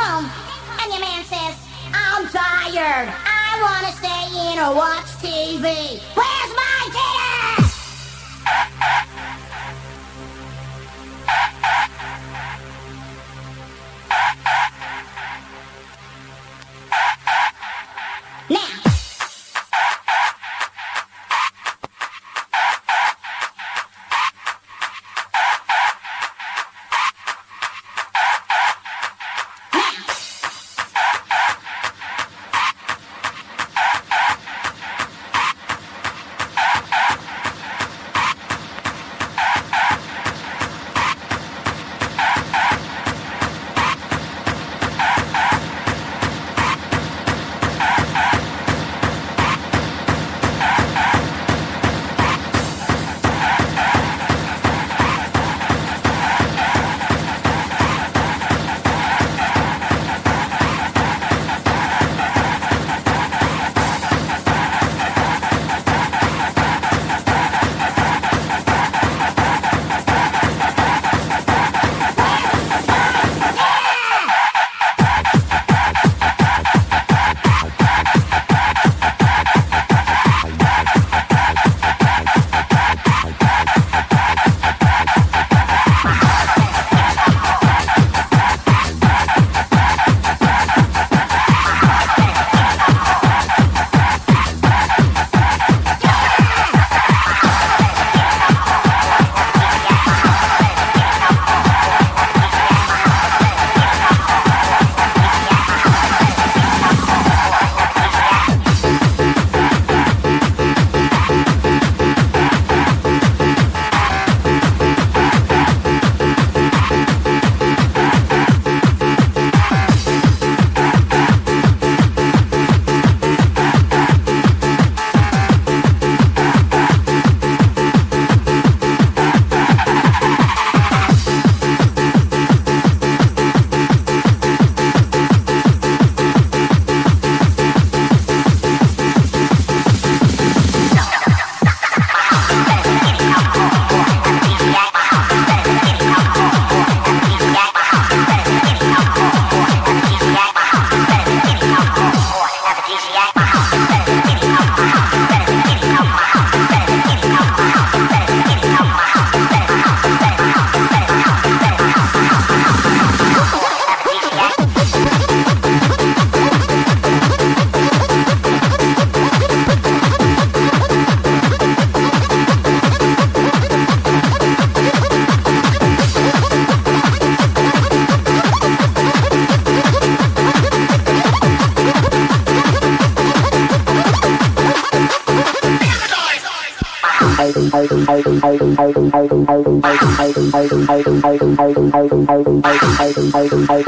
home and your man says, I'm tired. I want to stay in or watch TV. Well, i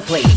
the place.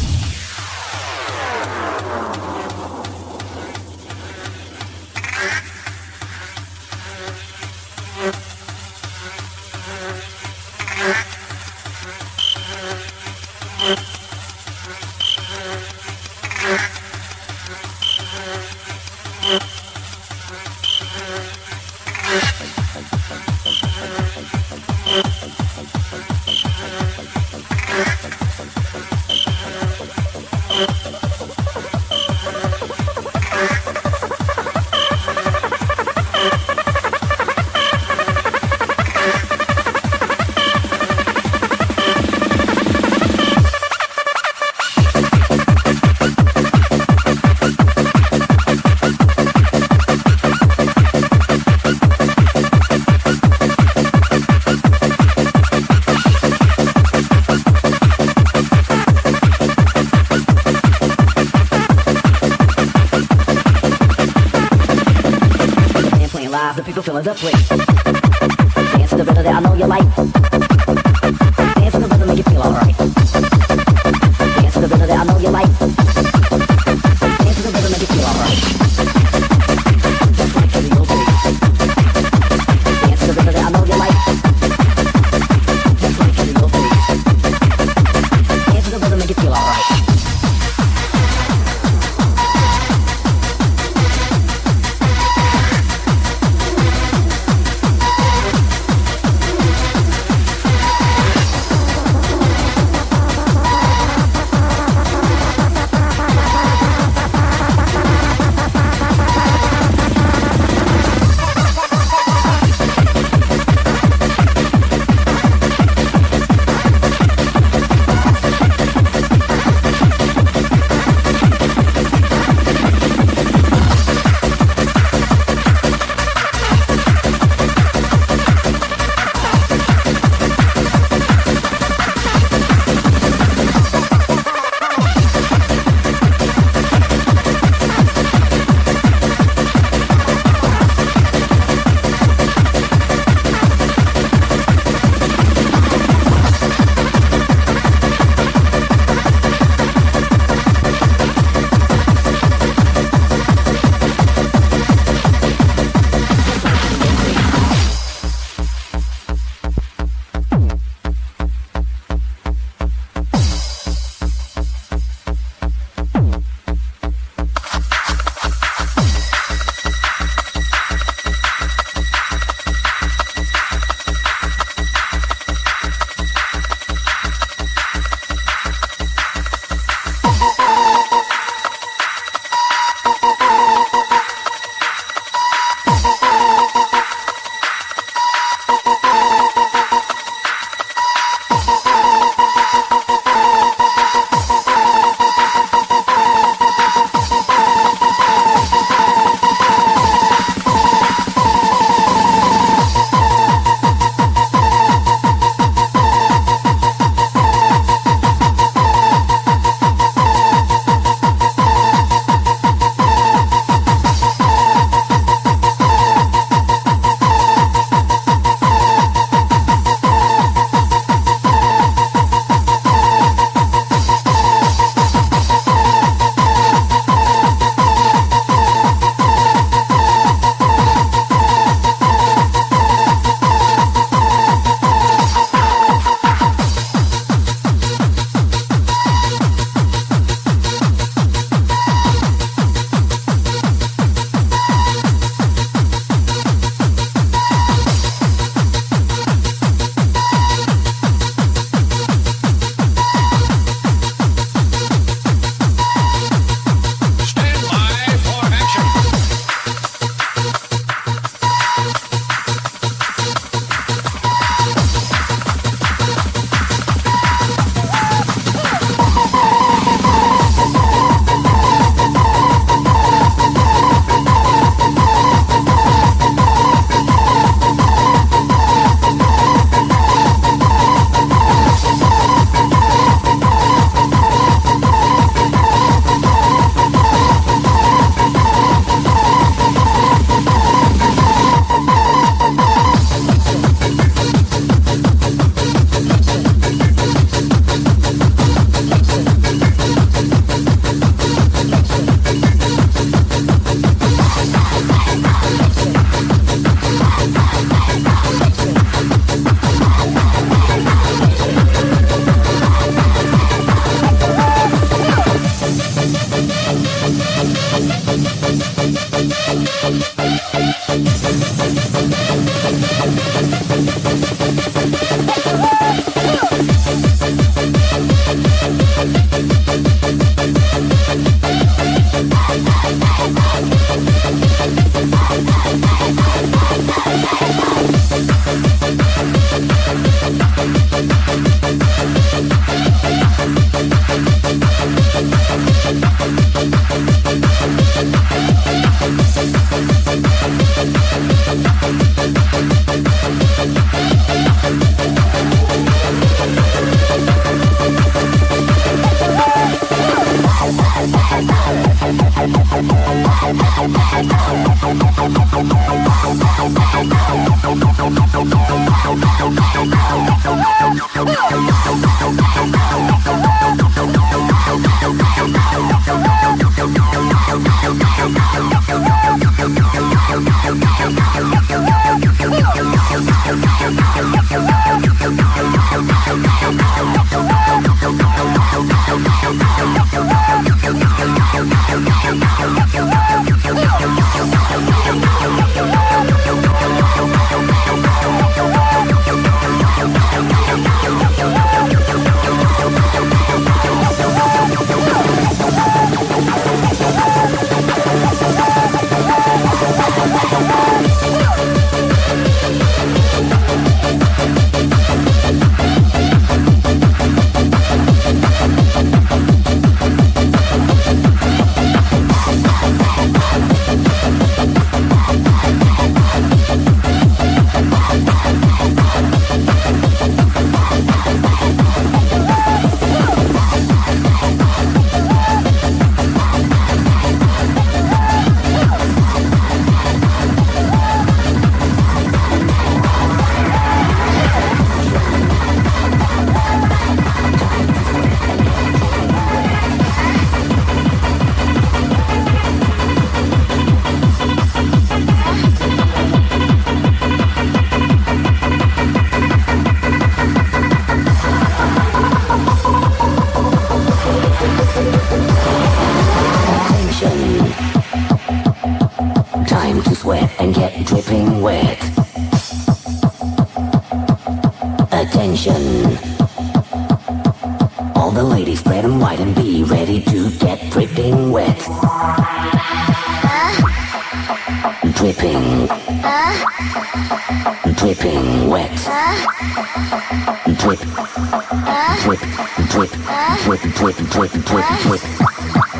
Twerking, twerking, twerking, twerking, twerking.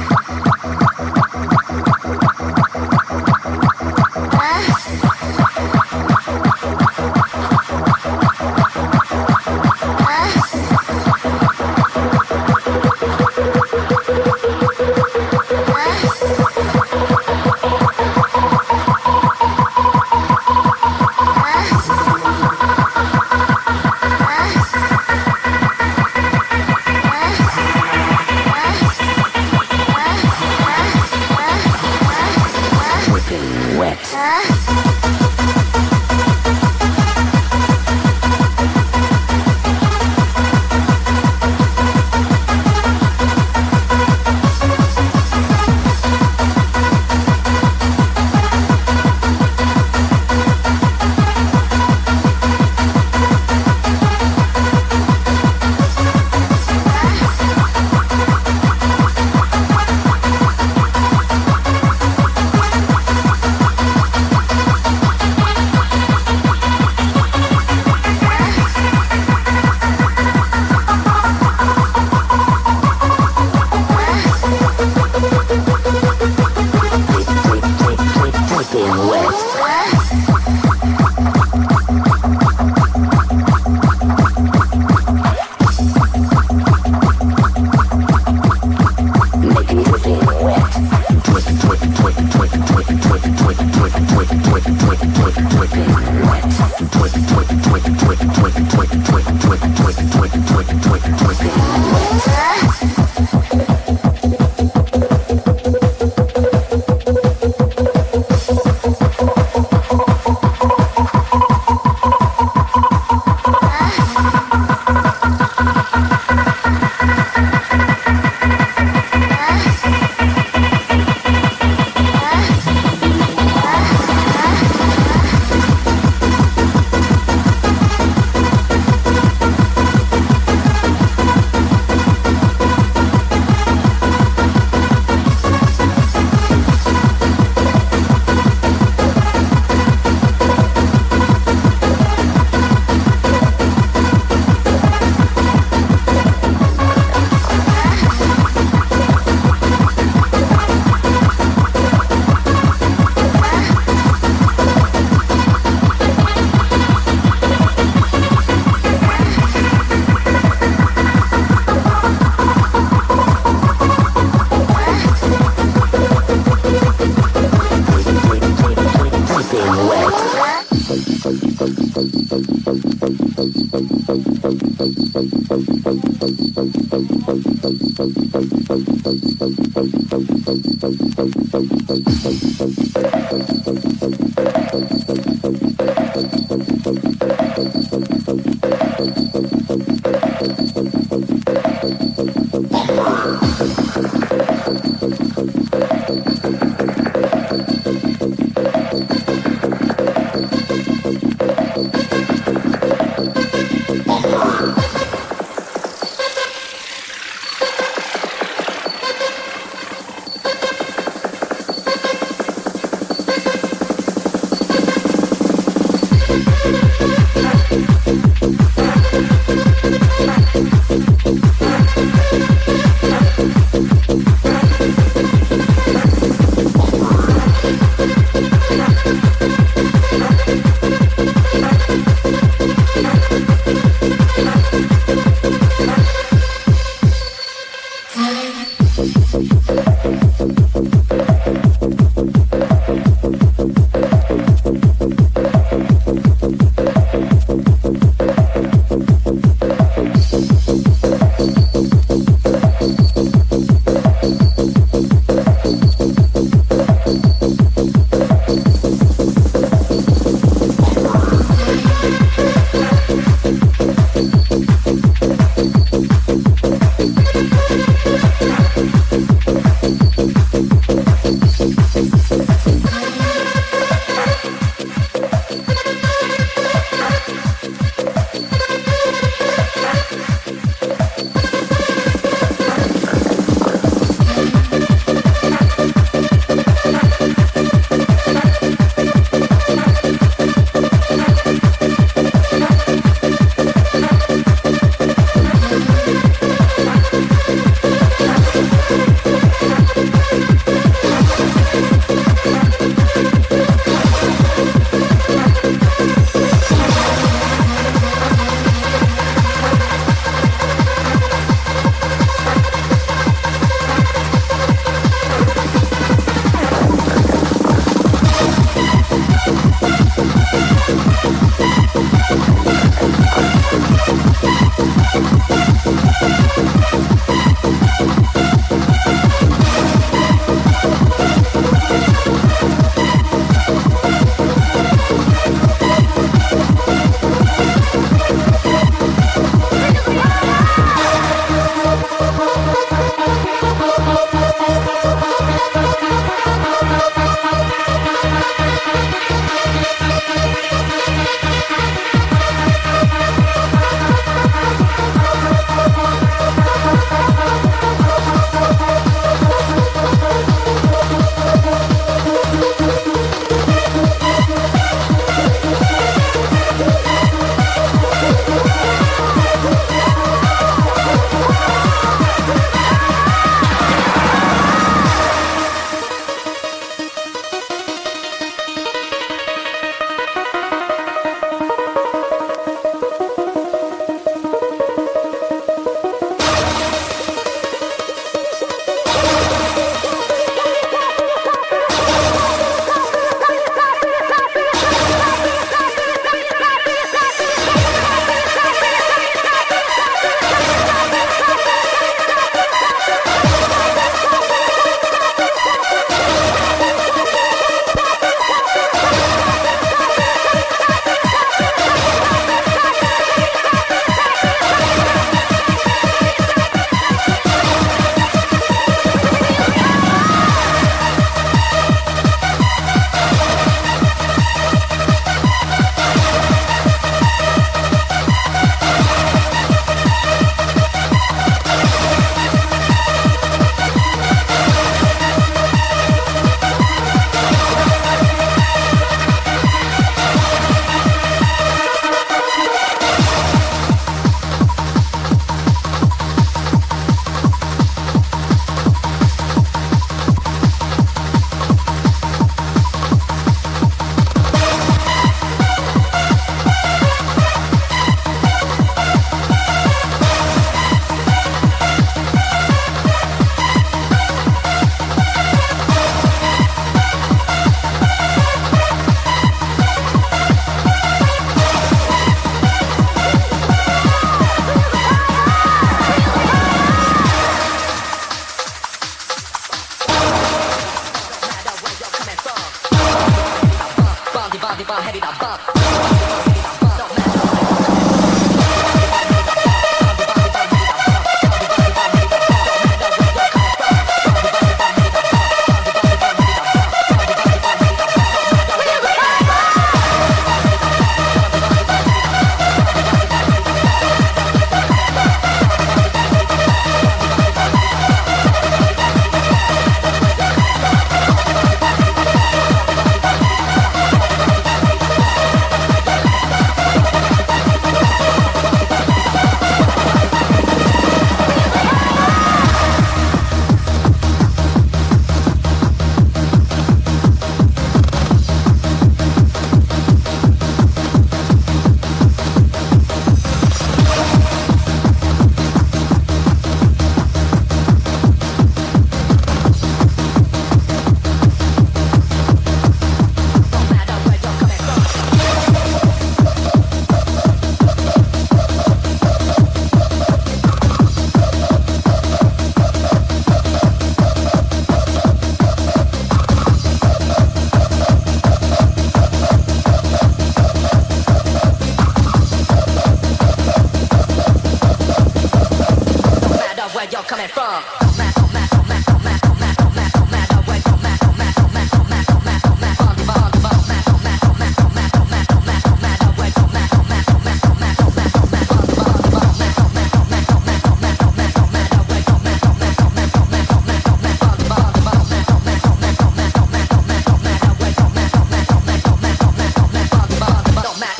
coming from.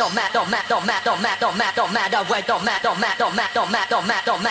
Don't matter, don't matter, don't matter, don't matter, don't matter, don't matter, don't matter, don't matter, don't matter, don't matter.